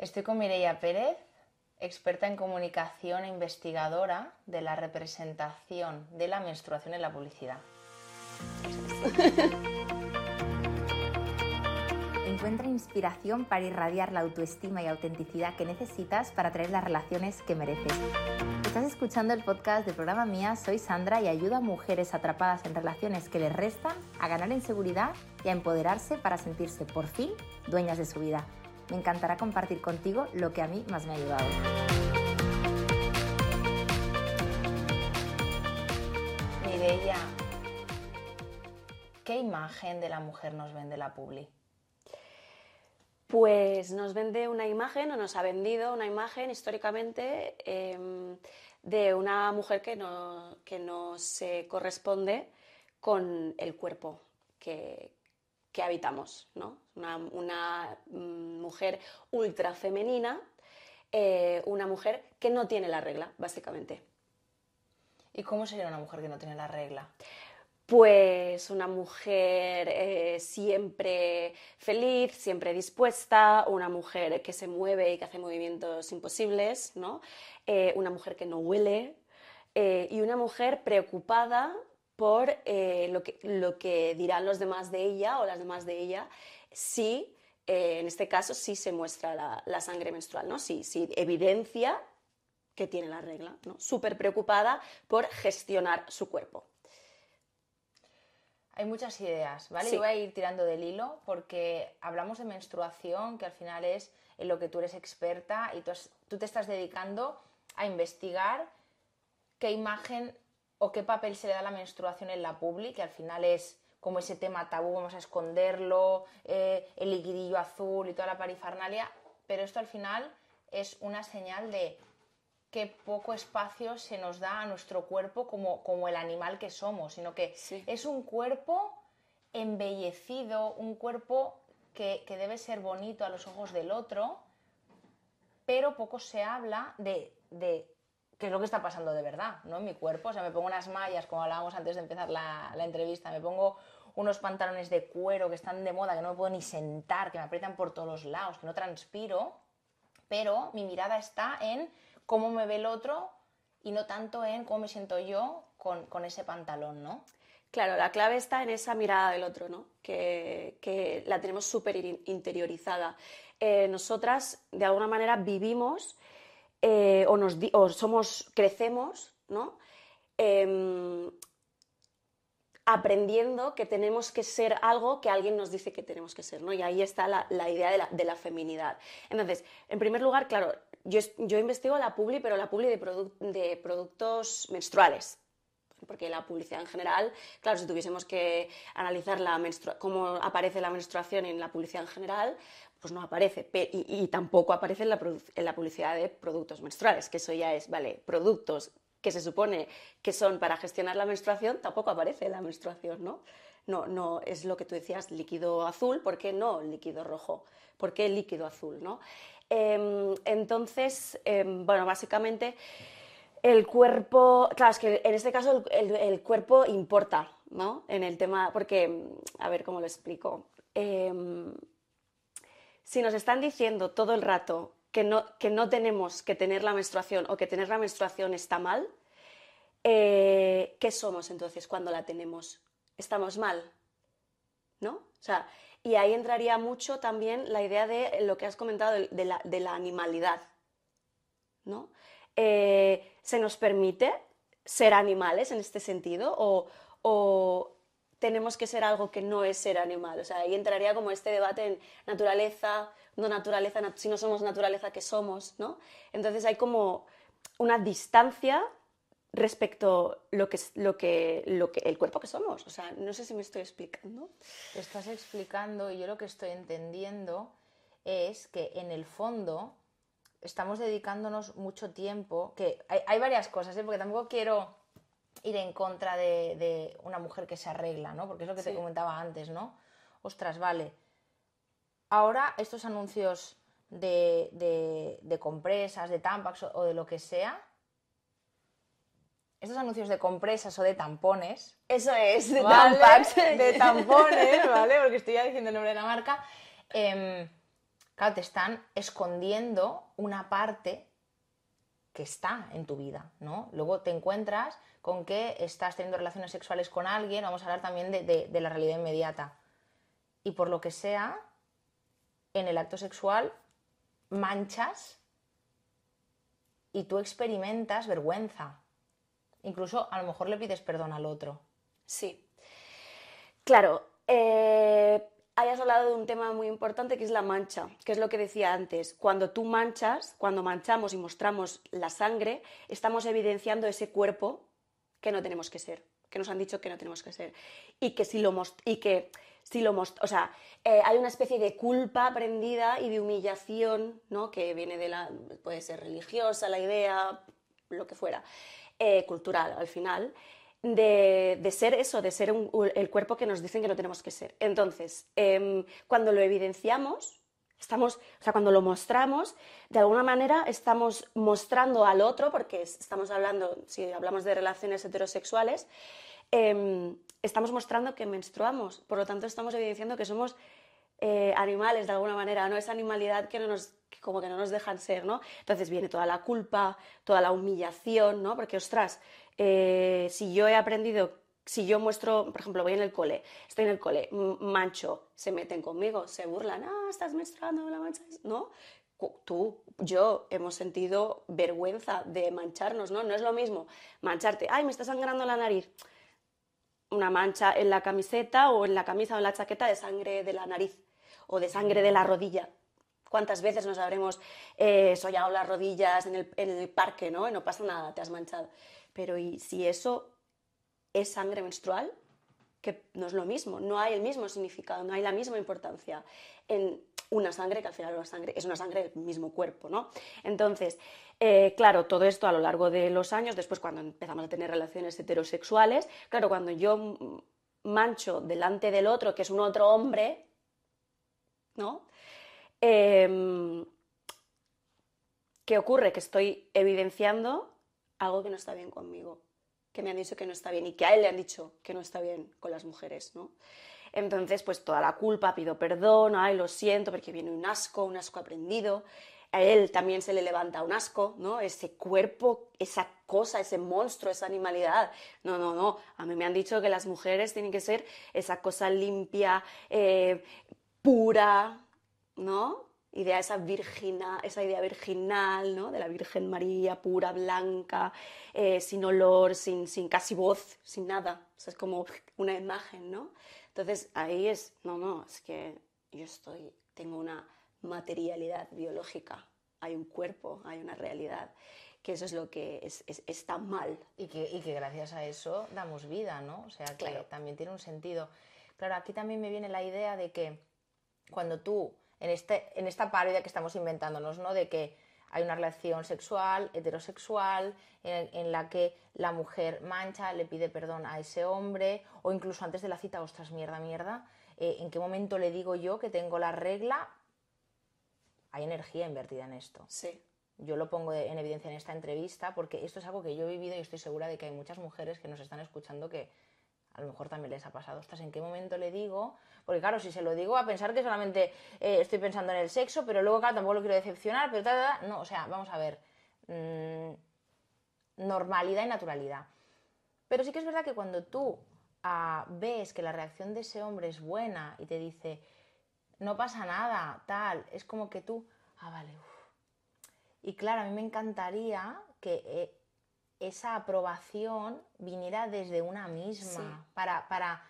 Estoy con Mireia Pérez, experta en comunicación e investigadora de la representación de la menstruación en la publicidad. Encuentra inspiración para irradiar la autoestima y autenticidad que necesitas para traer las relaciones que mereces. Estás escuchando el podcast del programa Mía, soy Sandra y ayudo a mujeres atrapadas en relaciones que les restan a ganar en seguridad y a empoderarse para sentirse por fin dueñas de su vida. Me encantará compartir contigo lo que a mí más me ha ayudado. Mireia, ¿qué imagen de la mujer nos vende la Publi? Pues nos vende una imagen o nos ha vendido una imagen históricamente em, de una mujer que no, que no se corresponde con el cuerpo que, que habitamos, ¿no? Una, mm, mujer ultra femenina, eh, una mujer que no tiene la regla, básicamente. ¿Y cómo sería una mujer que no tiene la regla? Pues una mujer eh, siempre feliz, siempre dispuesta, una mujer que se mueve y que hace movimientos imposibles, ¿no? Eh, una mujer que no huele y una mujer preocupada por eh, lo, que, lo, que, dirán los demás de ella o las demás de ella si, eh, en este caso, sí se muestra la, sangre menstrual, ¿no? Si, evidencia que tiene la regla, ¿no? Súper preocupada por gestionar su cuerpo. Hay muchas ideas, ¿vale? Yo voy a ir tirando del hilo porque hablamos de menstruación, que al final es en lo que tú eres experta y tú te estás dedicando a investigar qué imagen o qué papel se le da a la menstruación en la publi, que al final es como ese tema tabú, vamos a esconderlo, eh, el liquidillo azul y toda la parifarnalia, pero esto al final es una señal de qué poco espacio se nos da a nuestro cuerpo como, como el animal que somos, sino que es un cuerpo embellecido, un cuerpo que, debe ser bonito a los ojos del otro, pero poco se habla de qué es lo que está pasando de verdad, ¿no? En mi cuerpo. O sea, me pongo unas mallas, como hablábamos antes de empezar la, entrevista, me pongo unos pantalones de cuero que están de moda, que no me puedo ni sentar, que me aprietan por todos los lados, que no transpiro, pero mi mirada está en cómo me ve el otro y no tanto en cómo me siento yo con, ese pantalón, ¿no? Claro, la clave está en esa mirada del otro, ¿no? Que, la tenemos súper interiorizada. Eh, nosotras, de alguna manera, vivimos eh, o, nos, somos, crecemos, ¿no? Em, aprendiendo que tenemos que ser algo que alguien nos dice que tenemos que ser, ¿no? Y ahí está la, idea de la, feminidad. Entonces, en primer lugar, claro, yo, yo investigo la publi, pero la publi de, de productos menstruales, porque la publicidad en general, claro, si tuviésemos que analizar la cómo aparece la menstruación en la publicidad en general, pues no aparece. Y, tampoco aparece en la, publicidad de productos menstruales, que eso ya es, vale, productos que se supone que son para gestionar la menstruación, tampoco aparece la menstruación, ¿no? No, no es lo que tú decías, líquido azul, ¿por qué no líquido rojo? ¿Por qué líquido azul, no? Em, entonces, em, bueno, básicamente el cuerpo, claro, es que en este caso el, cuerpo importa, ¿no? En el tema, porque, a ver cómo lo explico. Em, si nos están diciendo todo el rato que no, que no tenemos que tener la menstruación o que tener la menstruación está mal, eh, ¿qué somos entonces cuando la tenemos? ¿Estamos mal? ¿No? O sea, y ahí entraría mucho también la idea de lo que has comentado de, la, animalidad. ¿no? Eh, ¿Se nos permite ser animales en este sentido? ¿O, o tenemos que ser algo que no es ser animal. O sea, ahí entraría como este debate en naturaleza, no naturaleza, si no somos naturaleza, ¿qué somos? ¿no? Entonces hay como una distancia respecto lo que, lo que, lo que el cuerpo que somos. O sea, no sé si me estoy explicando. Estás explicando y yo lo que estoy entendiendo es que en el fondo estamos dedicándonos mucho tiempo, que hay, varias cosas, ¿eh? porque tampoco quiero ir en contra de, una mujer que se arregla, ¿no? Porque es lo que te comentaba antes, ¿no? Ostras, vale. Ahora estos anuncios de, de, compresas, de tampax o, de lo que sea, estos anuncios de compresas o de tampones. Eso es, de tampax. De tampones, ¿vale? Porque estoy ya diciendo el nombre de la marca. Em, claro, te están escondiendo una parte está en tu vida, ¿no? Luego te encuentras con que estás teniendo relaciones sexuales con alguien, vamos a hablar también de, la realidad inmediata. Y por lo que sea, en el acto sexual manchas y tú experimentas vergüenza. Incluso a lo mejor le pides perdón al otro. Sí. Claro, eh, hayas hablado de un tema muy importante que es la mancha, que es lo que decía antes. Cuando tú manchas, cuando manchamos y mostramos la sangre, estamos evidenciando ese cuerpo que no tenemos que ser, que nos han dicho que no tenemos que ser. Y que si lo, y que si lo o sea, eh, hay una especie de culpa aprendida y de humillación, ¿no? Que viene de la, puede ser religiosa, la idea, lo que fuera, eh, cultural al final, de, ser eso, de ser el cuerpo que nos dicen que no tenemos que ser. Entonces, em, cuando lo evidenciamos, estamos, o sea, cuando lo mostramos, de alguna manera estamos mostrando al otro, porque estamos hablando, si hablamos de relaciones heterosexuales, em, estamos mostrando que menstruamos, por lo tanto estamos evidenciando que somos eh, animales de alguna manera, ¿no? Esa animalidad que no nos como que no nos dejan ser, ¿no? Entonces viene toda la culpa, toda la humillación, ¿no? Porque, ostras, eh, si yo he aprendido, si yo muestro, por ejemplo, voy en el cole, estoy en el cole, mancho, se meten conmigo, se burlan, ah, estás menstruando, la mancha, ¿no? Tú, yo hemos sentido vergüenza de mancharnos, ¿no? No es lo mismo mancharte, ay, me está sangrando la nariz, una mancha en la camiseta o en la camisa o en la chaqueta de sangre de la nariz o de sangre de la rodilla. ¿Cuántas veces nos habremos eh, sollado las rodillas en el, parque, ¿no? Y no pasa nada, te has manchado. Pero ¿y si eso es sangre menstrual? Que no es lo mismo, no hay el mismo significado, no hay la misma importancia en una sangre, que al final sangre es una sangre del mismo cuerpo, ¿no? Entonces, eh, claro, todo esto a lo largo de los años, después cuando empezamos a tener relaciones heterosexuales, claro, cuando yo mancho delante del otro, que es un otro hombre, ¿no? Em, ¿Qué ocurre? Que estoy evidenciando algo que no está bien conmigo, que me han dicho que no está bien y que a él le han dicho que no está bien con las mujeres, ¿no? Entonces, pues toda la culpa, pido perdón, ay, lo siento, porque viene un asco, un asco aprendido. A él también se le levanta un asco, ¿no? Ese cuerpo, esa cosa, ese monstruo, esa animalidad. No, no, no. A mí me han dicho que las mujeres tienen que ser esa cosa limpia, eh, pura, ¿no? Idea, esa, virgina, esa idea virginal, ¿no? De la Virgen María, pura, blanca, eh, sin olor, sin, sin casi voz, sin nada. O sea, es como una imagen, ¿no? Entonces ahí es, no, no, es que yo estoy, tengo una materialidad biológica, hay un cuerpo, hay una realidad, que eso es lo que es, está mal. Y que, y que, gracias a eso damos vida, ¿no? O sea, que también tiene un sentido. Claro, aquí también me viene la idea de que cuando tú en, este, en esta parodia que estamos inventándonos, ¿no? De que hay una relación sexual, heterosexual, en, la que la mujer mancha, le pide perdón a ese hombre, o incluso antes de la cita, ostras, mierda, mierda, eh, ¿en qué momento le digo yo que tengo la regla? Hay energía invertida en esto. Sí. Yo lo pongo en evidencia en esta entrevista porque esto es algo que yo he vivido y estoy segura de que hay muchas mujeres que nos están escuchando que a lo mejor también les ha pasado. Ostras, ¿en qué momento le digo? Porque claro, si se lo digo a pensar que solamente eh, estoy pensando en el sexo, pero luego, claro, tampoco lo quiero decepcionar, pero tal, no, o sea, vamos a ver, mm, normalidad y naturalidad. Pero sí que es verdad que cuando tú ah, ves que la reacción de ese hombre es buena y te dice, no pasa nada, tal, es como que tú, ah, vale, Y claro, a mí me encantaría que eh, esa aprobación viniera desde una misma, para, para,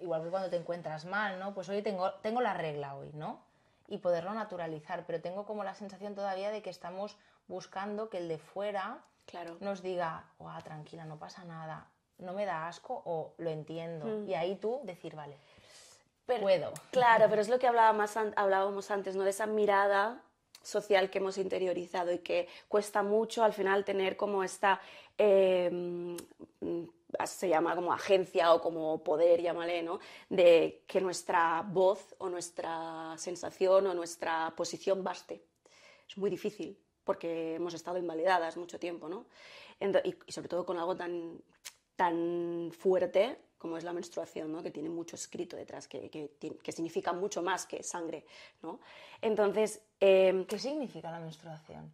igual que cuando te encuentras mal, ¿no? Pues hoy tengo, tengo la regla hoy, ¿no? Y poderlo naturalizar, pero tengo como la sensación todavía de que estamos buscando que el de fuera claro. nos diga, oh, tranquila, no pasa nada, no me da asco o lo entiendo. Mm. Y ahí tú decir, vale, puedo. Claro, pero es lo que hablábamos, hablábamos antes, ¿no? De esa mirada social que hemos interiorizado y que cuesta mucho al final tener como esta, em, se llama como agencia o como poder, llámale, ¿no? De que nuestra voz o nuestra sensación o nuestra posición baste. Es muy difícil porque hemos estado invalidadas mucho tiempo, ¿no? Y, sobre todo con algo tan, tan fuerte como es la menstruación, ¿no? que tiene mucho escrito detrás, que, que, significa mucho más que sangre. ¿no? Entonces, em, ¿qué significa la menstruación?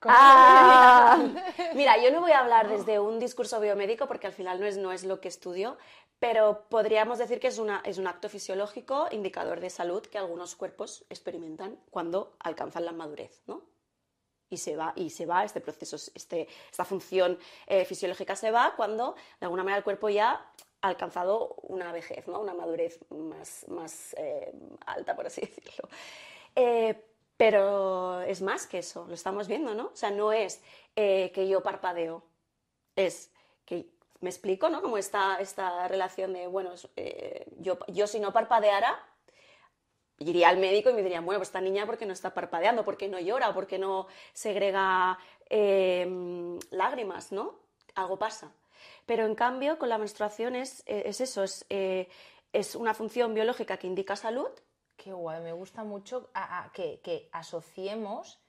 Ah, mira, yo no voy a hablar desde un discurso biomédico porque al final no es, no es lo que estudio, pero podríamos decir que es, una, es un acto fisiológico indicador de salud que algunos cuerpos experimentan cuando alcanzan la madurez, ¿no? Y se va, y se va este proceso, este, esta función eh, fisiológica se va cuando de alguna manera el cuerpo ya ha alcanzado una vejez, ¿no? una madurez más, más eh, alta, por así decirlo. Eh, pero es más que eso, lo estamos viendo, ¿no? O sea, no es que yo parpadeo, es que me explico, ¿no? Como esta, esta relación de, bueno, yo, yo si no parpadeara, iría al médico y me diría, bueno, pues esta niña, ¿por qué no está parpadeando? ¿Por qué no llora? ¿Por qué no segrega em, lágrimas? ¿no? Algo pasa. Pero en cambio, con la menstruación es, eh, eso, eh, es, una función biológica que indica salud. Qué guay, me gusta mucho que, que, asociemos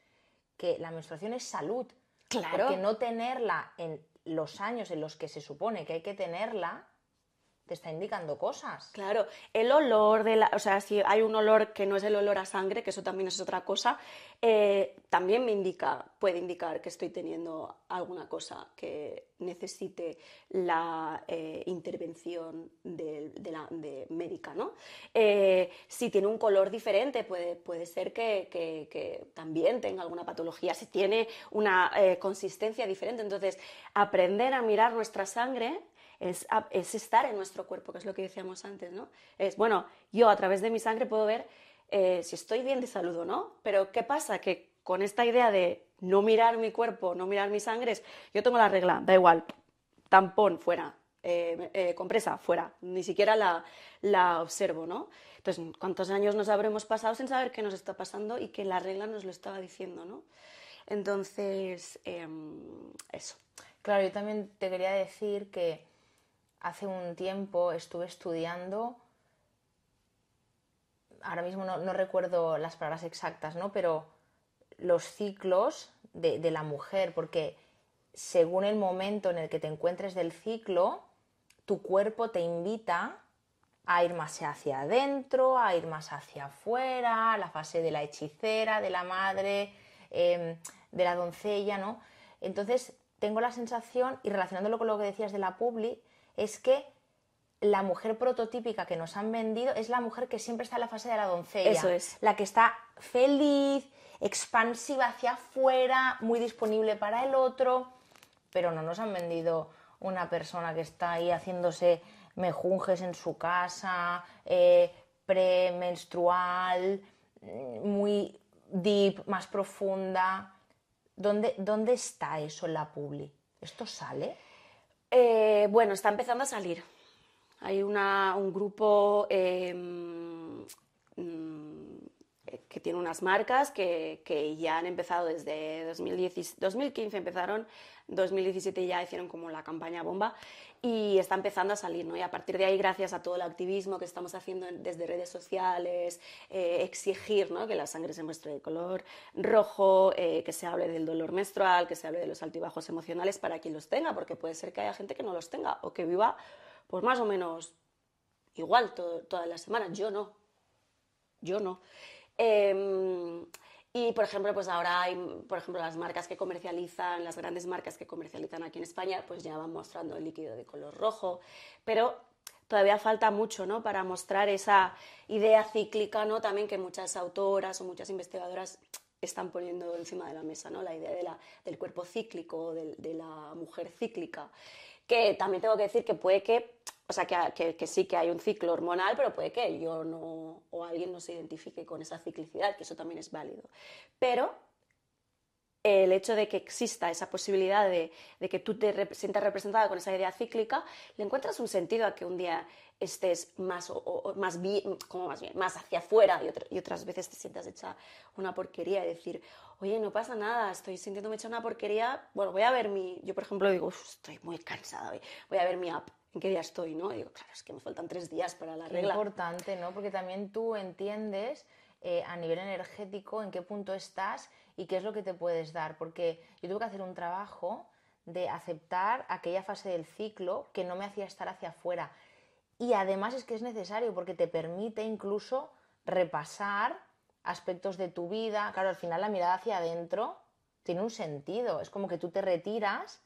que la menstruación es salud. Claro. Porque no tenerla en los años en los que se supone que hay que tenerla, te está indicando cosas. Claro, el olor de la, o sea, si hay un olor que no es el olor a sangre, que eso también es otra cosa, eh, también me indica, puede indicar que estoy teniendo alguna cosa que necesite la eh, intervención de, la, médica, ¿no? Eh, si tiene un color diferente, puede, puede ser que, que, también tenga alguna patología, si tiene una consistencia diferente. Entonces, aprender a mirar nuestra sangre es, estar en nuestro cuerpo, que es lo que decíamos antes, ¿no? Es, bueno, yo a través de mi sangre puedo ver eh, si estoy bien de salud o no, pero ¿qué pasa? Que con esta idea de no mirar mi cuerpo, no mirar mis sangres, yo tengo la regla, da igual, tampón fuera, eh, eh, compresa fuera, ni siquiera la, la, observo, ¿no? Entonces, ¿cuántos años nos habremos pasado sin saber qué nos está pasando y que la regla nos lo estaba diciendo, ¿no? Entonces, em, eso. Claro, yo también te quería decir que hace un tiempo estuve estudiando, ahora mismo no, recuerdo las palabras exactas, ¿no? Pero los ciclos de, la mujer, porque según el momento en el que te encuentres del ciclo, tu cuerpo te invita a ir más hacia adentro, a ir más hacia afuera, la fase de la hechicera, de la madre, em, de la doncella, ¿no? Entonces, tengo la sensación, y relacionándolo con lo que decías de la publi, es que la mujer prototípica que nos han vendido es la mujer que siempre está en la fase de la doncella. Eso es. La que está feliz, expansiva hacia afuera, muy disponible para el otro, pero no nos han vendido una persona que está ahí haciéndose mejunjes en su casa, eh, premenstrual, muy deep, más profunda. ¿Dónde, ¿Dónde está eso en la publi? ¿Esto sale? Eh, bueno, está empezando a salir. Hay un grupo mm, que tiene unas marcas que, ya han empezado desde 2015, empezaron, 2017 ya hicieron como la campaña bomba y está empezando a salir, ¿no? Y a partir de ahí, gracias a todo el activismo que estamos haciendo desde redes sociales, eh, exigir, ¿no? Que la sangre se muestre de color rojo, eh, que se hable del dolor menstrual, que se hable de los altibajos emocionales para quien los tenga, porque puede ser que haya gente que no los tenga o que viva, pues más o menos igual todas las semanas. Yo no. Yo no. Em, y, por ejemplo, pues ahora hay, por ejemplo, las marcas que comercializan, las grandes marcas que comercializan aquí en España, pues ya van mostrando el líquido de color rojo, pero todavía falta mucho, ¿no? Para mostrar esa idea cíclica, ¿no? También que muchas autoras o muchas investigadoras están poniendo encima de la mesa, ¿no? La idea de la, del cuerpo cíclico, de, de la mujer cíclica, que también tengo que decir que puede que o sea, que, que, sí que hay un ciclo hormonal, pero puede que yo no, o alguien no se identifique con esa ciclicidad, que eso también es válido. Pero el hecho de que exista esa posibilidad de, que tú te sientas representada con esa idea cíclica, le encuentras un sentido a que un día estés más, o, más, bien, como más, bien, más hacia afuera y, otras veces te sientas hecha una porquería y decir, oye, no pasa nada, estoy sintiéndome hecha una porquería, bueno, voy a ver mi, yo por ejemplo digo, estoy muy cansada voy a ver mi app en qué día estoy, ¿no? digo, claro, es que me faltan tres días para la regla. importante, ¿no? Porque también tú entiendes eh, a nivel energético en qué punto estás y qué es lo que te puedes dar. Porque yo tuve que hacer un trabajo de aceptar aquella fase del ciclo que no me hacía estar hacia afuera. Y además es que es necesario porque te permite incluso repasar aspectos de tu vida. Claro, al final la mirada hacia adentro tiene un sentido. Es como que tú te retiras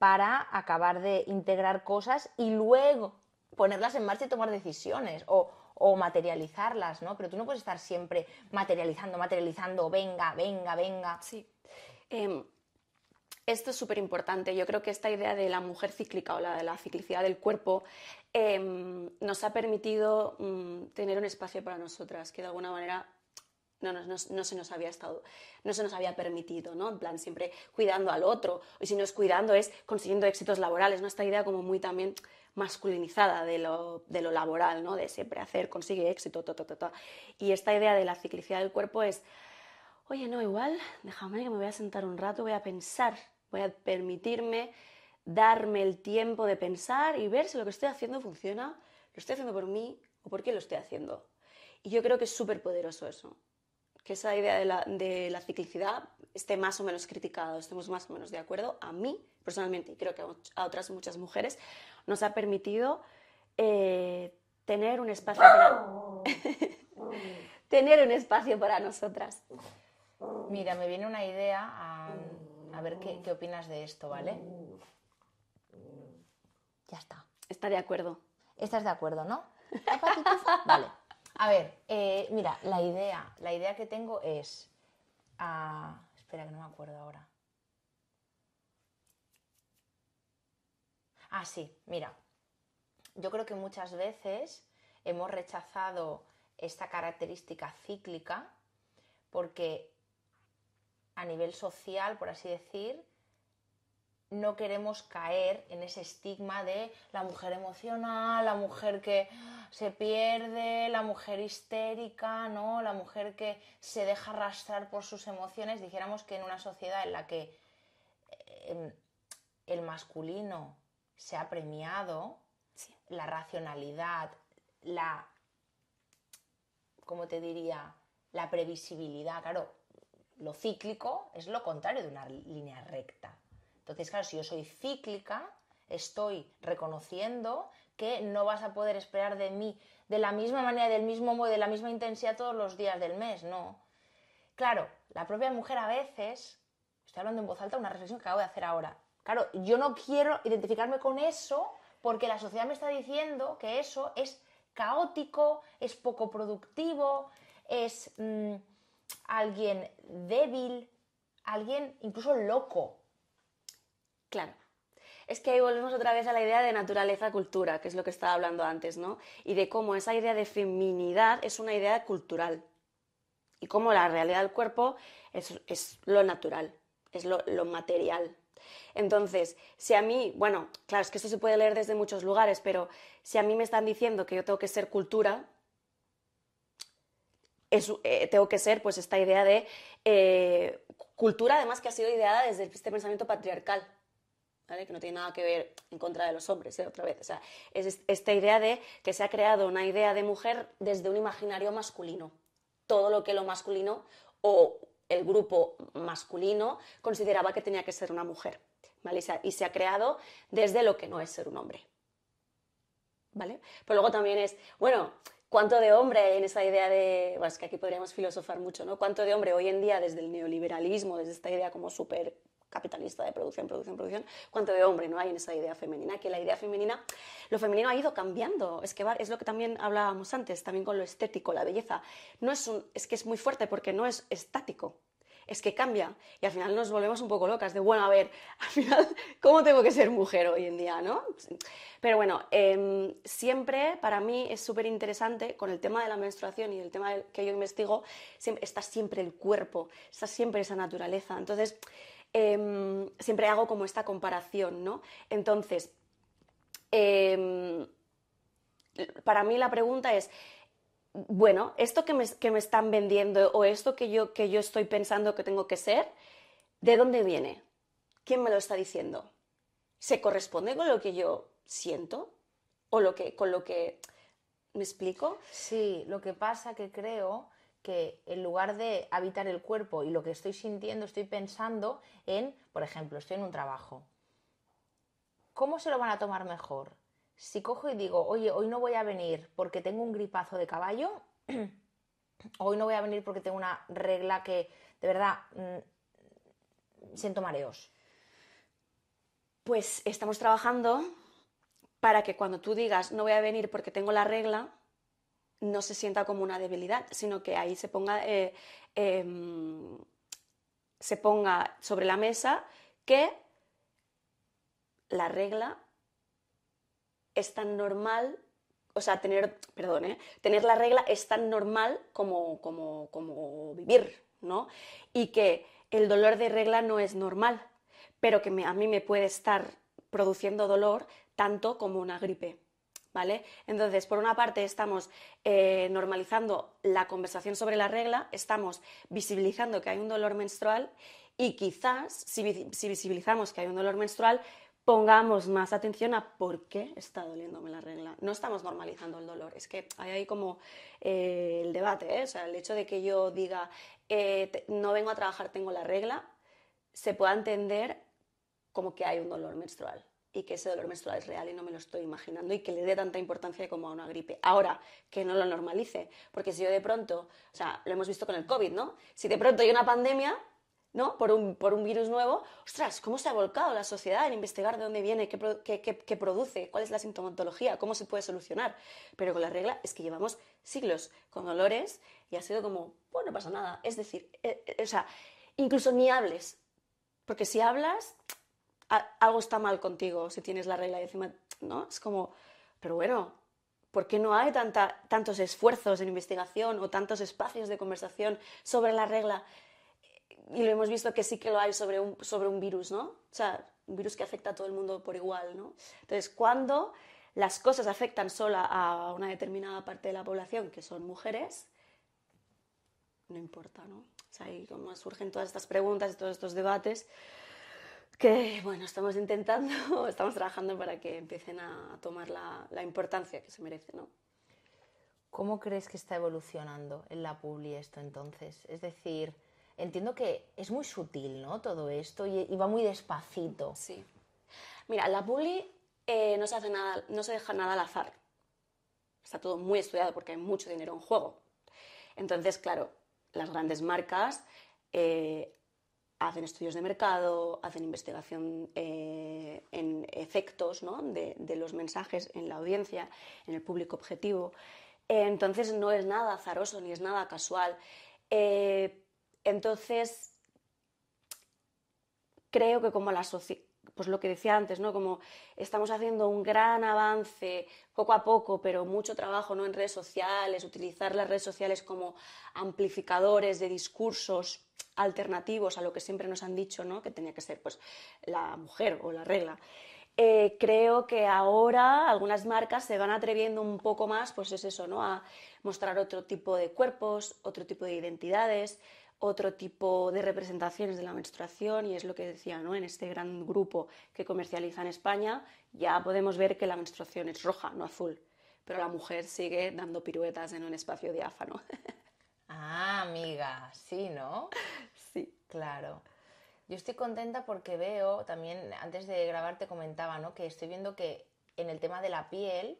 para acabar de integrar cosas y luego ponerlas en marcha y tomar decisiones o, materializarlas, ¿no? Pero tú no puedes estar siempre materializando, materializando, venga, venga, venga. Sí. Em, esto es súper importante. Yo creo que esta idea de la mujer cíclica o la de la ciclicidad del cuerpo em, nos ha permitido mm, tener un espacio para nosotras que de alguna manera no, no, no, se nos había estado, no se nos había permitido, ¿no? En plan, siempre cuidando al otro, y si no es cuidando, es consiguiendo éxitos laborales, ¿no? Esta idea como muy también masculinizada de lo, de lo laboral, ¿no? De siempre hacer, consigue éxito, ta, ta, ta, Y esta idea de la ciclicidad del cuerpo es, oye, no, igual, déjame que me voy a sentar un rato, voy a pensar Voy a permitirme darme el tiempo de pensar y ver si lo que estoy haciendo funciona, lo estoy haciendo por mí o por qué lo estoy haciendo. Y yo creo que es súper poderoso eso, que esa idea de la, ciclicidad esté más o menos criticada, estemos más o menos de acuerdo. A mí, personalmente, y creo que a otras muchas mujeres, nos ha permitido eh, tener un espacio para... tener un espacio para nosotras. Mira, me viene una idea a a ver qué, opinas de esto, ¿vale? Ya está. Está de acuerdo. ¿Estás de acuerdo, no? vale. A ver, eh, mira, la idea, la idea que tengo es. Ah, espera, que no me acuerdo ahora. Ah, sí, mira. Yo creo que muchas veces hemos rechazado esta característica cíclica porque a nivel social, por así decir, no queremos caer en ese estigma de la mujer emocional, la mujer que se pierde, la mujer histérica, ¿no? La mujer que se deja arrastrar por sus emociones. Dijéramos que en una sociedad en la que em, el masculino se ha premiado, la racionalidad, la, ¿cómo te diría? La previsibilidad, claro, lo cíclico es lo contrario de una línea recta. Entonces, claro, si yo soy cíclica, estoy reconociendo que no vas a poder esperar de mí de la misma manera, del mismo modo, de la misma intensidad todos los días del mes, no. Claro, la propia mujer a veces, estoy hablando en voz alta, una reflexión que acabo de hacer ahora. Claro, yo no quiero identificarme con eso porque la sociedad me está diciendo que eso es caótico, es poco productivo, es... Mm, alguien débil, alguien incluso loco. Claro. Es que ahí volvemos otra vez a la idea de naturaleza-cultura, que es lo que estaba hablando antes, ¿no? Y de cómo esa idea de feminidad es una idea cultural. Y cómo la realidad del cuerpo es, lo natural, es lo, material. Entonces, si a mí, bueno, claro, es que esto se puede leer desde muchos lugares, pero si a mí me están diciendo que yo tengo que ser cultura, eh, tengo que ser pues esta idea de eh, cultura, además que ha sido ideada desde este pensamiento patriarcal, que no tiene nada que ver en contra de los hombres, ¿eh? otra vez. O sea, es esta idea de que se ha creado una idea de mujer desde un imaginario masculino. Todo lo que lo masculino o el grupo masculino consideraba que tenía que ser una mujer. Y, se ha, creado desde lo que no es ser un hombre. ¿Vale? Pero luego también es, bueno, ¿Cuánto de hombre en esa idea de, bueno, es que aquí podríamos filosofar mucho, ¿no? ¿Cuánto de hombre hoy en día desde el neoliberalismo, desde esta idea como súper capitalista de producción, producción, producción, cuánto de hombre no hay en esa idea femenina, que la idea femenina, lo femenino ha ido cambiando, es que es lo que también hablábamos antes, también con lo estético, la belleza, no es, un, es que es muy fuerte porque no es estático, es que cambia y al final nos volvemos un poco locas de, bueno, a ver, al final, ¿cómo tengo que ser mujer hoy en día, no? Pero bueno, em, siempre para mí es súper interesante con el tema de la menstruación y el tema que yo investigo, está siempre el cuerpo, está siempre esa naturaleza. Entonces, em, siempre hago como esta comparación, ¿no? Entonces, em, para mí la pregunta es, bueno, esto que me, están vendiendo o esto que yo, que yo estoy pensando que tengo que ser, ¿de dónde viene? ¿Quién me lo está diciendo? ¿Se corresponde con lo que yo siento? ¿O lo que, con lo que... ¿Me explico? Sí, lo que pasa que creo que en lugar de habitar el cuerpo y lo que estoy sintiendo, estoy pensando en, por ejemplo, estoy en un trabajo. ¿Cómo se lo van a tomar mejor? Si cojo y digo, oye, hoy no voy a venir porque tengo un gripazo de caballo, hoy no voy a venir porque tengo una regla que de verdad mm, siento mareos. Pues estamos trabajando para que cuando tú digas no voy a venir porque tengo la regla, no se sienta como una debilidad, sino que ahí se ponga, eh, em, se ponga sobre la mesa que la regla es tan normal, o sea, tener, perdón, ¿eh? tener la regla es tan normal como, como, como vivir, ¿no? Y que el dolor de regla no es normal, pero que a mí me puede estar produciendo dolor tanto como una gripe. ¿Vale? Entonces, por una parte, estamos eh, normalizando la conversación sobre la regla, estamos visibilizando que hay un dolor menstrual y quizás, si, visibilizamos que hay un dolor menstrual, pongamos más atención a por qué está doliéndome la regla. No estamos normalizando el dolor, es que hay ahí como eh, el debate, ¿eh? o sea, el hecho de que yo diga no vengo a trabajar, tengo la regla, se pueda entender como que hay un dolor menstrual y que ese dolor menstrual es real y no me lo estoy imaginando y que le dé tanta importancia como a una gripe. Ahora, que no lo normalice, porque si yo de pronto, o sea, lo hemos visto con el COVID, ¿no? Si de pronto hay una pandemia, ¿no? Por un, por un virus nuevo, ostras, ¿cómo se ha volcado la sociedad en investigar de dónde viene, qué, qué, produce, cuál es la sintomatología, cómo se puede solucionar? Pero con la regla es que llevamos siglos con dolores y ha sido como, bueno, no pasa nada. Es decir, eh, eh, o sea, incluso ni hables, porque si hablas, algo está mal contigo si tienes la regla y encima, ¿no? Es como, pero bueno, ¿por qué no hay tanta, tantos esfuerzos en investigación o tantos espacios de conversación sobre la regla? Y lo hemos visto que sí que lo hay sobre un, sobre un virus, ¿no? O sea, un virus que afecta a todo el mundo por igual, ¿no? Entonces, cuando las cosas afectan solo a una determinada parte de la población, que son mujeres, no importa, ¿no? O sea, ahí como surgen todas estas preguntas y todos estos debates que bueno, estamos intentando, estamos trabajando para que empiecen a tomar la, la importancia que se merece, ¿no? ¿Cómo crees que está evolucionando en la publi esto entonces? Es decir, entiendo que es muy sutil, ¿no? Todo esto y, va muy despacito. Sí. Mira, la publi eh, no, se hace nada, no se deja nada al azar. Está todo muy estudiado porque hay mucho dinero en juego. Entonces, claro, las grandes marcas eh, hacen estudios de mercado, hacen investigación eh, en efectos de, los mensajes en la audiencia, en el público objetivo. entonces no es nada azaroso ni es nada casual. Eh, entonces, creo que como la sociedad pues lo que decía antes, ¿no? Como estamos haciendo un gran avance poco a poco, pero mucho trabajo ¿no? en redes sociales, utilizar las redes sociales como amplificadores de discursos alternativos a lo que siempre nos han dicho, ¿no? que tenía que ser pues, la mujer o la regla. Eh, creo que ahora algunas marcas se van atreviendo un poco más, pues es eso, ¿no? A mostrar otro tipo de cuerpos, otro tipo de identidades, otro tipo de representaciones de la menstruación y es lo que decía, ¿no? En este gran grupo que comercializa en España ya podemos ver que la menstruación es roja, no azul, pero la mujer sigue dando piruetas en un espacio diáfano. Ah, amiga, sí, ¿no? Sí. Claro. Yo estoy contenta porque veo, también antes de grabar te comentaba, ¿no? Que estoy viendo que en el tema de la piel,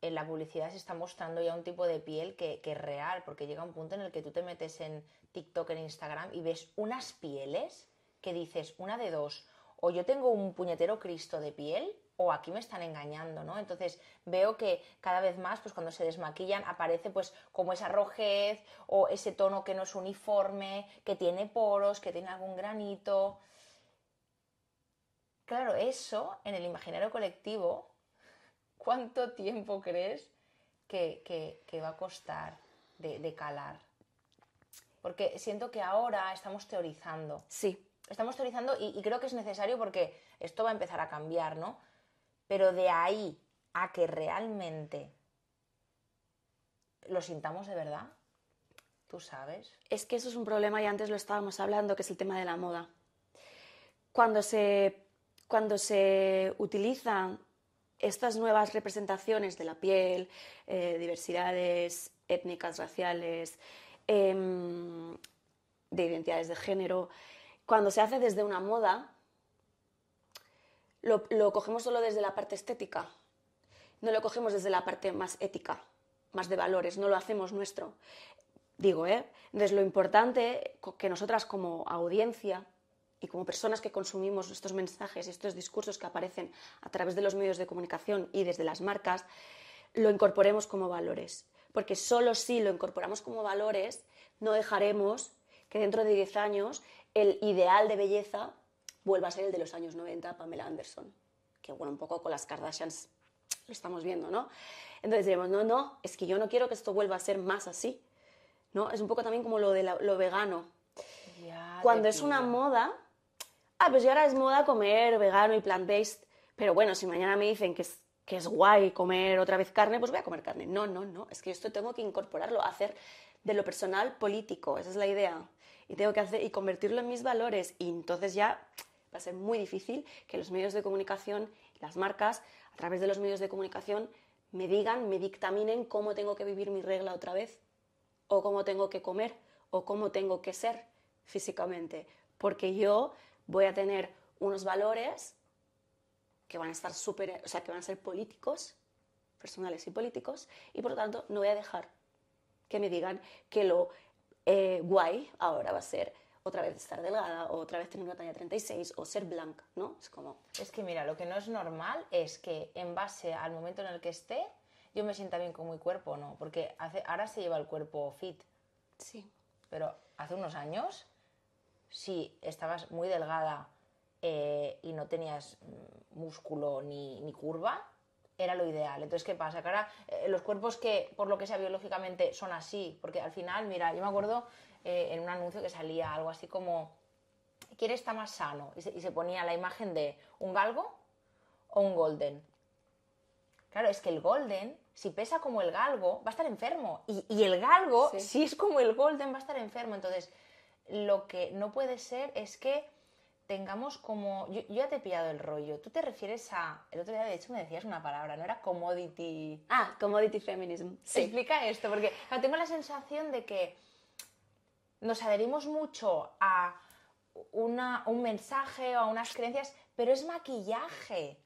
en la publicidad se está mostrando ya un tipo de piel que, es real, porque llega un punto en el que tú te metes en TikTok, en Instagram y ves unas pieles que dices, una de dos, o yo tengo un puñetero Cristo de piel o aquí me están engañando, ¿no? Entonces veo que cada vez más, pues cuando se desmaquillan, aparece pues como esa rojez o ese tono que no es uniforme, que tiene poros, que tiene algún granito. Claro, eso en el imaginario colectivo ¿cuánto tiempo crees que, va a costar de, calar? Porque siento que ahora estamos teorizando. Sí. Estamos teorizando y, creo que es necesario porque esto va a empezar a cambiar, ¿no? Pero de ahí a que realmente lo sintamos de verdad, tú sabes. Es que eso es un problema y antes lo estábamos hablando, que es el tema de la moda. Cuando se, cuando se utilizan estas nuevas representaciones de la piel, eh, diversidades étnicas, raciales, em, de identidades de género, cuando se hace desde una moda, lo, cogemos solo desde la parte estética, no lo cogemos desde la parte más ética, más de valores, no lo hacemos nuestro. Digo, ¿eh? Entonces, lo importante que nosotras como audiencia y como personas que consumimos estos mensajes y estos discursos que aparecen a través de los medios de comunicación y desde las marcas, lo incorporemos como valores. Porque solo si lo incorporamos como valores, no dejaremos que dentro de 10 años el ideal de belleza vuelva a ser el de los años 90, Pamela Anderson. Que bueno, un poco con las Kardashians lo estamos viendo, ¿no? Entonces diremos, no, no, es que yo no quiero que esto vuelva a ser más así. ¿no? Es un poco también como lo de lo vegano. Cuando es una moda, ah, pues ya ahora es moda comer vegano y plant-based, pero bueno, si mañana me dicen que es, que es guay comer otra vez carne, pues voy a comer carne. No, no, no, es que esto tengo que incorporarlo, hacer de lo personal político, esa es la idea. Y tengo que hacer y convertirlo en mis valores y entonces ya va a ser muy difícil que los medios de comunicación, las marcas, a través de los medios de comunicación, me digan, me dictaminen cómo tengo que vivir mi regla otra vez o cómo tengo que comer o cómo tengo que ser físicamente, porque yo voy a tener unos valores que van a estar súper, o sea, que van a ser políticos, personales y políticos, y por lo tanto no voy a dejar que me digan que lo eh, guay ahora va a ser otra vez estar delgada o otra vez tener una talla 36 o ser blanca, ¿no? Es como... Es que mira, lo que no es normal es que en base al momento en el que esté, yo me sienta bien con mi cuerpo, no, porque hace, ahora se lleva el cuerpo fit. Sí. Pero hace unos años, si estabas muy delgada eh, y no tenías músculo ni, ni, curva, era lo ideal. Entonces, ¿qué pasa? Que ahora eh, los cuerpos que, por lo que sea biológicamente, son así, porque al final, mira, yo me acuerdo eh, en un anuncio que salía algo así como, ¿quién está más sano? Y se, y se ponía la imagen de un galgo o un golden. Claro, es que el golden, si pesa como el galgo, va a estar enfermo. Y, el galgo, si es como el golden, va a estar enfermo. Entonces, lo que no puede ser es que tengamos como... Yo, ya te he pillado el rollo. Tú te refieres a... El otro día, de hecho, me decías una palabra, ¿no? Era commodity... Ah, commodity feminism. Sí. Explica esto, porque tengo la sensación de que nos adherimos mucho a una, un mensaje o a unas creencias, pero es maquillaje.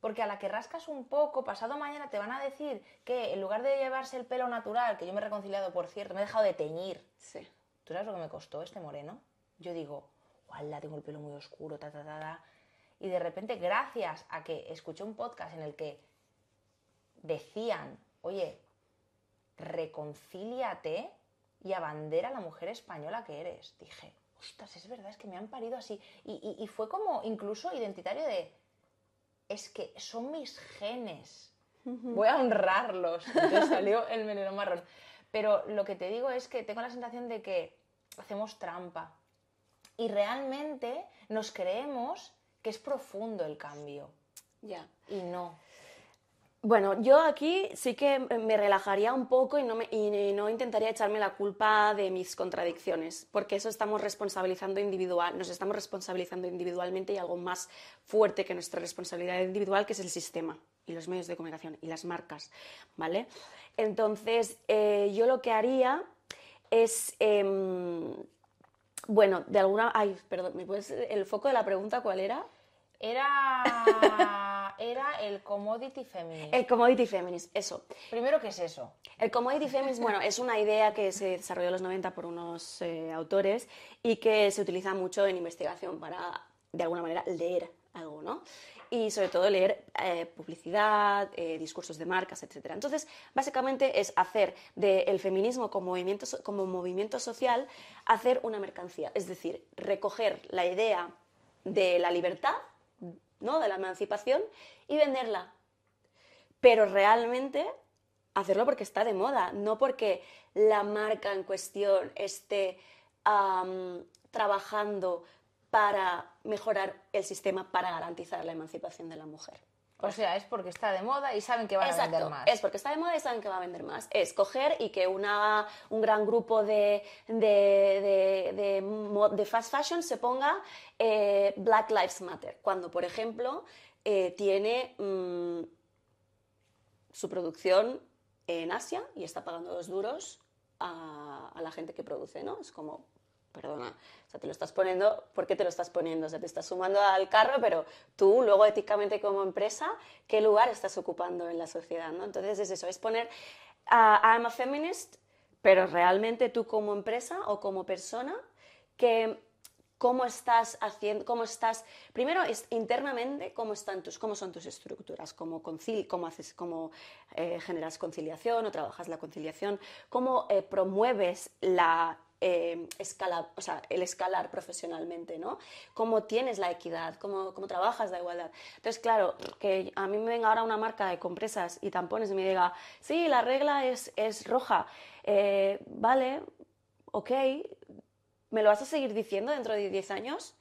Porque a la que rascas un poco, pasado mañana te van a decir que en lugar de llevarse el pelo natural, que yo me he reconciliado, por cierto, me he dejado de teñir. Sí. ¿Tú sabes lo que me costó este moreno? Yo digo, ¡Wala! Tengo el pelo muy oscuro, ta, ta, ta, ta. Y de repente, gracias a que escuché un podcast en el que decían, oye, reconcíliate y abandera la mujer española que eres. Dije, ostras, es verdad, es que me han parido así. Y, y fue como incluso identitario de, es que son mis genes. Voy a honrarlos. Entonces salió el meleno marrón. Pero lo que te digo es que tengo la sensación de que hacemos trampa. Y realmente nos creemos que es profundo el cambio. Ya. Y no. Bueno, yo aquí sí que me relajaría un poco y no, me, y no, intentaría echarme la culpa de mis contradicciones, porque eso estamos responsabilizando individual, nos estamos responsabilizando individualmente y algo más fuerte que nuestra responsabilidad individual, que es el sistema y los medios de comunicación y las marcas, ¿vale? Entonces, eh, yo lo que haría es, em, bueno, de alguna, ay, perdón, ¿me puedes, el foco de la pregunta cuál era? Era, era el commodity feminism. El commodity feminism, eso. Primero, ¿qué es eso? El commodity feminism, bueno, es una idea que se desarrolló en los 90 por unos eh, autores y que se utiliza mucho en investigación para, de alguna manera, leer algo, ¿no? Y sobre todo leer eh, publicidad, eh, discursos de marcas, etc. Entonces, básicamente es hacer del feminismo como movimiento, como movimiento social, hacer una mercancía. Es decir, recoger la idea de la libertad ¿no? de la emancipación y venderla. Pero realmente hacerlo porque está de moda, no porque la marca en cuestión esté trabajando para mejorar el sistema para garantizar la emancipación de la mujer. O sea, es porque está de moda y saben que va a vender más. Es porque está de moda y saben que va a vender más. Es coger y que una, un gran grupo de, de, de, fast fashion se ponga eh, Black Lives Matter, cuando, por ejemplo, eh, tiene mm, su producción en Asia y está pagando dos duros a, a la gente que produce, ¿no? Es como, perdona, o sea, te lo estás poniendo, ¿por qué te lo estás poniendo? O sea, te estás sumando al carro, pero tú luego éticamente como empresa, ¿qué lugar estás ocupando en la sociedad? ¿no? Entonces es eso, es poner, uh, I'm a feminist, pero realmente tú como empresa o como persona, que cómo estás haciendo, cómo estás, primero internamente cómo están tus, cómo son tus estructuras, cómo, concil, cómo haces, cómo eh, generas conciliación o trabajas la conciliación, cómo eh, promueves la eh, o sea, el escalar profesionalmente, ¿no? Cómo tienes la equidad, cómo, cómo, trabajas la igualdad. Entonces, claro, que a mí me venga ahora una marca de compresas y tampones y me diga, sí, la regla es, es roja, eh, vale, ok, ¿me lo vas a seguir diciendo dentro de 10 años?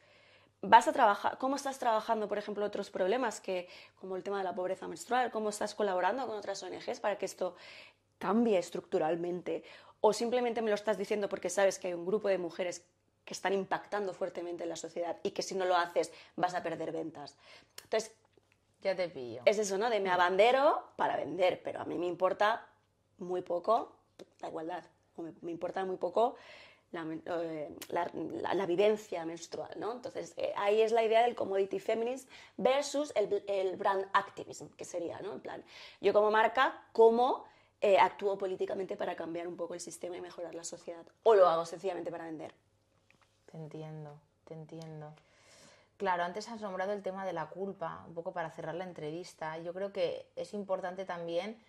vas a trabajar, cómo estás trabajando, por ejemplo, otros problemas que, como el tema de la pobreza menstrual, cómo estás colaborando con otras ONGs para que esto cambie estructuralmente o simplemente me lo estás diciendo porque sabes que hay un grupo de mujeres que están impactando fuertemente en la sociedad y que si no lo haces vas a perder ventas. Entonces, ya te pillo. Es eso, ¿no? De me abandero para vender, pero a mí me importa muy poco la igualdad, o me, importa muy poco eh, la, la, vivencia menstrual, ¿no? Entonces, eh, ahí es la idea del commodity feminism versus el, el, brand activism, que sería, ¿no? En plan, yo como marca, ¿cómo eh, actúo políticamente para cambiar un poco el sistema y mejorar la sociedad. O lo hago sencillamente para vender. Te entiendo, te entiendo. Claro, antes has nombrado el tema de la culpa, un poco para cerrar la entrevista. Yo creo que es importante también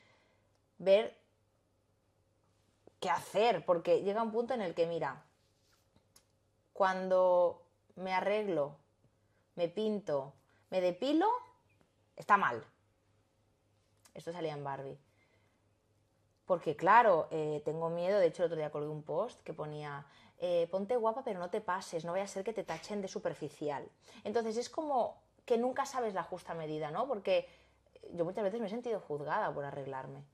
ver qué hacer, porque llega un punto en el que, mira, cuando me arreglo, me pinto, me depilo, está mal. Esto salía en Barbie. Porque claro, eh, tengo miedo, de hecho el otro día colgué un post que ponía, eh, ponte guapa pero no te pases, no vaya a ser que te tachen de superficial. Entonces es como que nunca sabes la justa medida, ¿no? Porque yo muchas veces me he sentido juzgada por arreglarme.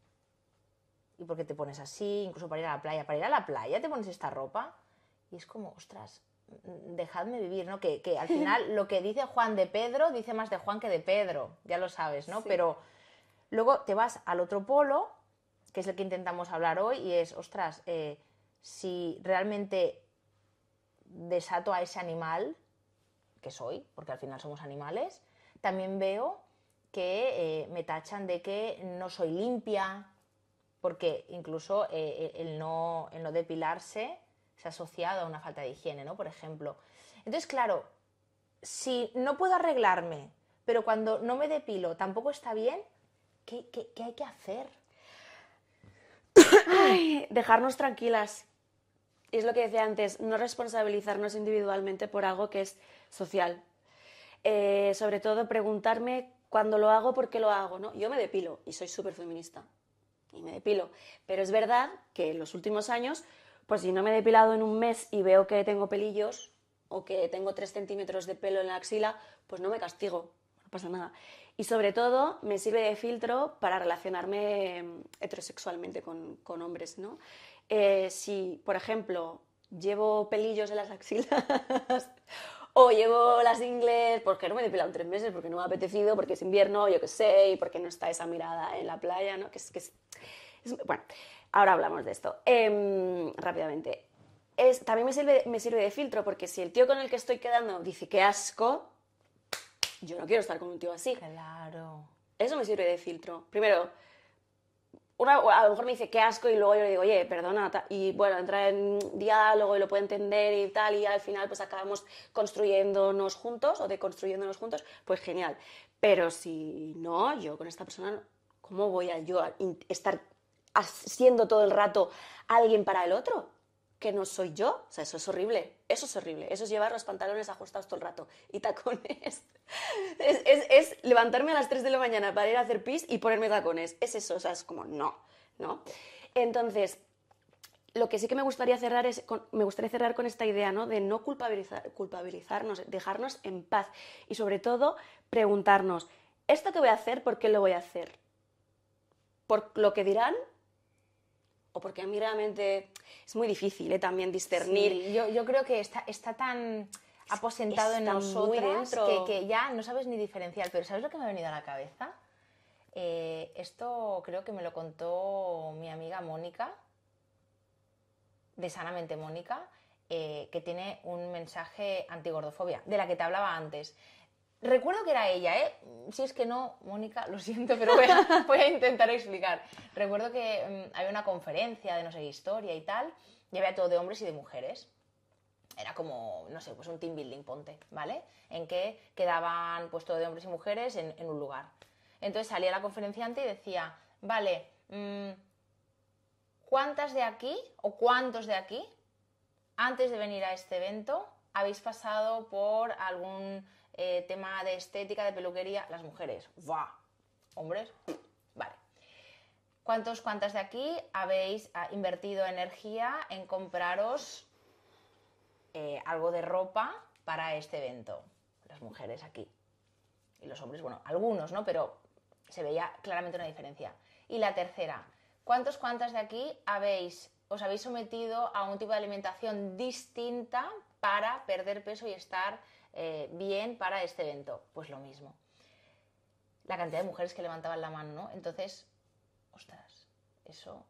Y porque te pones así, incluso para ir a la playa. Para ir a la playa te pones esta ropa y es como, ostras, dejadme vivir, ¿no? Que, al final lo que dice Juan de Pedro dice más de Juan que de Pedro, ya lo sabes, ¿no? Pero luego te vas al otro polo que es el que intentamos hablar hoy, y es, ostras, eh, si realmente desato a ese animal, que soy, porque al final somos animales, también veo que eh, me tachan de que no soy limpia, porque incluso eh, el, no, depilarse se ha asociado a una falta de higiene, ¿no? Por ejemplo. Entonces, claro, si no puedo arreglarme, pero cuando no me depilo tampoco está bien, ¿qué, qué hay que hacer? Dejarnos tranquilas. Es lo que decía antes, no responsabilizarnos individualmente por algo que es social. Eh, sobre todo preguntarme cuando lo hago, por qué lo hago. ¿no? Yo me depilo y soy súper feminista. Y me depilo. Pero es verdad que en los últimos años, pues si no me he depilado en un mes y veo que tengo pelillos o que tengo tres centímetros de pelo en la axila, pues no me castigo, pasa nada. Y sobre todo me sirve de filtro para relacionarme em, heterosexualmente con, con hombres, ¿no? Eh, si, por ejemplo, llevo pelillos en las axilas o llevo las ingles porque no me he depilado en tres meses, porque no me ha apetecido, porque es invierno, yo qué sé, y porque no está esa mirada en la playa, ¿no? Que es, que es, bueno, ahora hablamos de esto. Em, rápidamente. Es, también me sirve, me sirve de filtro porque si el tío con el que estoy quedando dice que asco, yo no quiero estar con un tío así. Claro. Eso me sirve de filtro. Primero, una, a lo mejor me dice qué asco y luego yo le digo, oye, perdona, y bueno, entra en diálogo y lo puede entender y tal, y al final pues acabamos construyéndonos juntos o deconstruyéndonos juntos, pues genial. Pero si no, yo con esta persona, ¿cómo voy a yo a estar siendo todo el rato alguien para el otro? Que no soy yo. O sea, eso es horrible. Eso es horrible. Eso es llevar los pantalones ajustados todo el rato y tacones. Es, levantarme a las 3 de la mañana para ir a hacer pis y ponerme tacones. Es eso. O sea, es como, no, ¿no? Entonces, lo que sí que me gustaría cerrar es me gustaría cerrar con esta idea ¿no? de no culpabilizar, culpabilizarnos, dejarnos en paz y sobre todo preguntarnos, ¿esto que voy a hacer, por qué lo voy a hacer? ¿Por lo que dirán o porque a mí realmente es muy difícil ¿eh? también discernir. yo, yo, creo que está, está tan aposentado en nosotros que, que, ya no sabes ni diferenciar, pero ¿sabes lo que me ha venido a la cabeza? eh, esto creo que me lo contó mi amiga Mónica, de Sanamente Mónica, eh, que tiene un mensaje antigordofobia, de la que te hablaba antes. Recuerdo que era ella, ¿eh? Si es que no, Mónica, lo siento, pero voy a, intentar explicar. Recuerdo que mm, había una conferencia de no sé qué historia y tal, y había todo de hombres y de mujeres. Era como, no sé, pues un team building, ponte, ¿vale? En que quedaban pues todo de hombres y mujeres en, un lugar. Entonces salía la conferenciante y decía, vale, mm, ¿cuántas de aquí o cuántos de aquí, antes de venir a este evento, habéis pasado por algún eh, tema de estética, de peluquería, las mujeres. ¡Buah! Hombres, vale. ¿Cuántos, cuántas de aquí habéis ah, invertido energía en compraros eh, algo de ropa para este evento? Las mujeres aquí. Y los hombres, bueno, algunos, ¿no? Pero se veía claramente una diferencia. Y la tercera, ¿cuántos, cuántas de aquí habéis, os habéis sometido a un tipo de alimentación distinta para perder peso y estar eh, bien para este evento. Pues lo mismo. La cantidad de mujeres que levantaban la mano, ¿no? Entonces, ostras, eso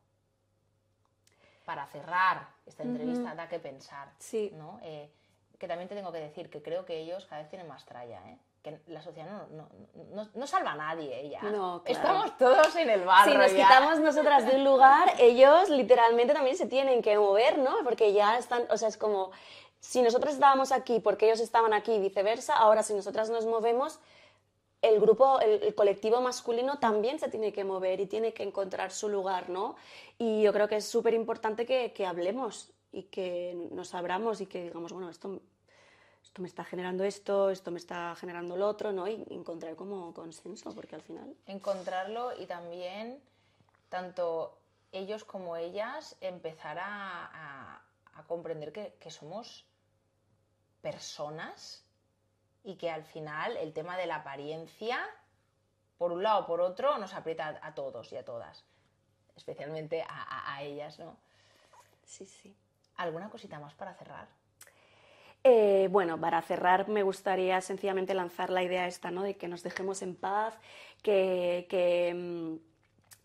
para cerrar esta entrevista da que pensar. Sí. ¿no? Eh, que también te tengo que decir que creo que ellos cada vez tienen más tralla, ¿eh? que la sociedad no, salva a nadie ella. No, Estamos todos en el barro. Si nos quitamos nosotras de un lugar, ellos literalmente también se tienen que mover, ¿no? Porque ya están, o sea, es como, si nosotros estábamos aquí porque ellos estaban aquí y viceversa, ahora si nosotras nos movemos, el grupo, el, colectivo masculino también se tiene que mover y tiene que encontrar su lugar, ¿no? Y yo creo que es súper importante que, que, hablemos y que nos abramos y que digamos, bueno, esto, esto me está generando esto, esto me está generando lo otro, ¿no? Y encontrar como consenso, porque al final... Encontrarlo y también, tanto ellos como ellas, empezar a a comprender que, somos personas y que al final el tema de la apariencia, por un lado o por otro, nos aprieta a todos y a todas, especialmente a, ellas, ¿no? Sí, sí. ¿Alguna cosita más para cerrar? Eh, bueno, para cerrar me gustaría sencillamente lanzar la idea esta, ¿no? De que nos dejemos en paz, que, mm,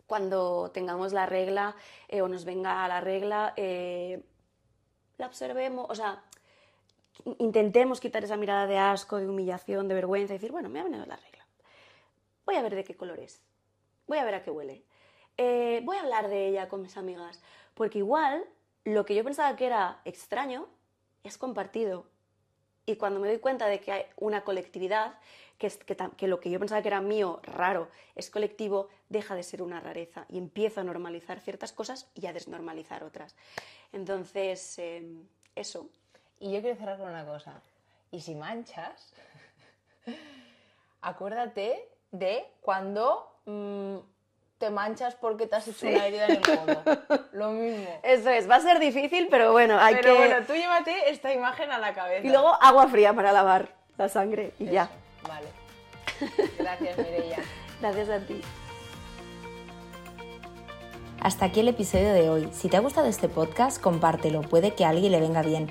cuando tengamos la regla eh, o nos venga la regla, eh, la observemos, o sea, intentemos quitar esa mirada de asco, de humillación, de vergüenza y decir, bueno, me ha venido la regla. Voy a ver de qué color es. Voy a ver a qué huele. Eh, voy a hablar de ella con mis amigas. Porque igual lo que yo pensaba que era extraño es compartido. Y cuando me doy cuenta de que hay una colectividad, que, que, que, lo que yo pensaba que era mío, raro, es colectivo, deja de ser una rareza y empiezo a normalizar ciertas cosas y a desnormalizar otras. Entonces, em, eso. Y yo quiero cerrar con una cosa. Y si manchas, acuérdate de cuando mm, te manchas porque te has hecho una herida en el codo. Lo mismo. Eso es, va a ser difícil, pero bueno, hay pero bueno, tú llévate esta imagen a la cabeza. Y luego agua fría para lavar la sangre y ya. Vale. Gracias, Mireia. Gracias a ti. Hasta aquí el episodio de hoy. Si te ha gustado este podcast, compártelo, puede que a alguien le venga bien.